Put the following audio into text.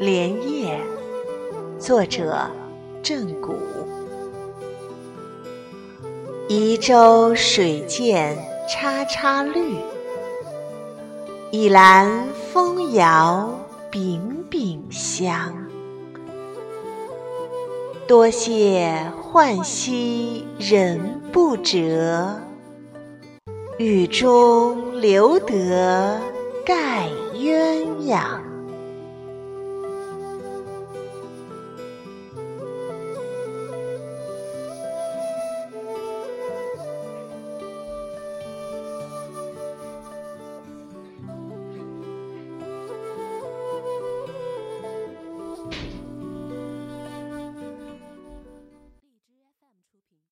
《莲叶》，作者郑谷。移舟水涧叉叉绿，倚栏风摇柄柄香。多谢浣溪人不折，雨中留得盖鸳鸯。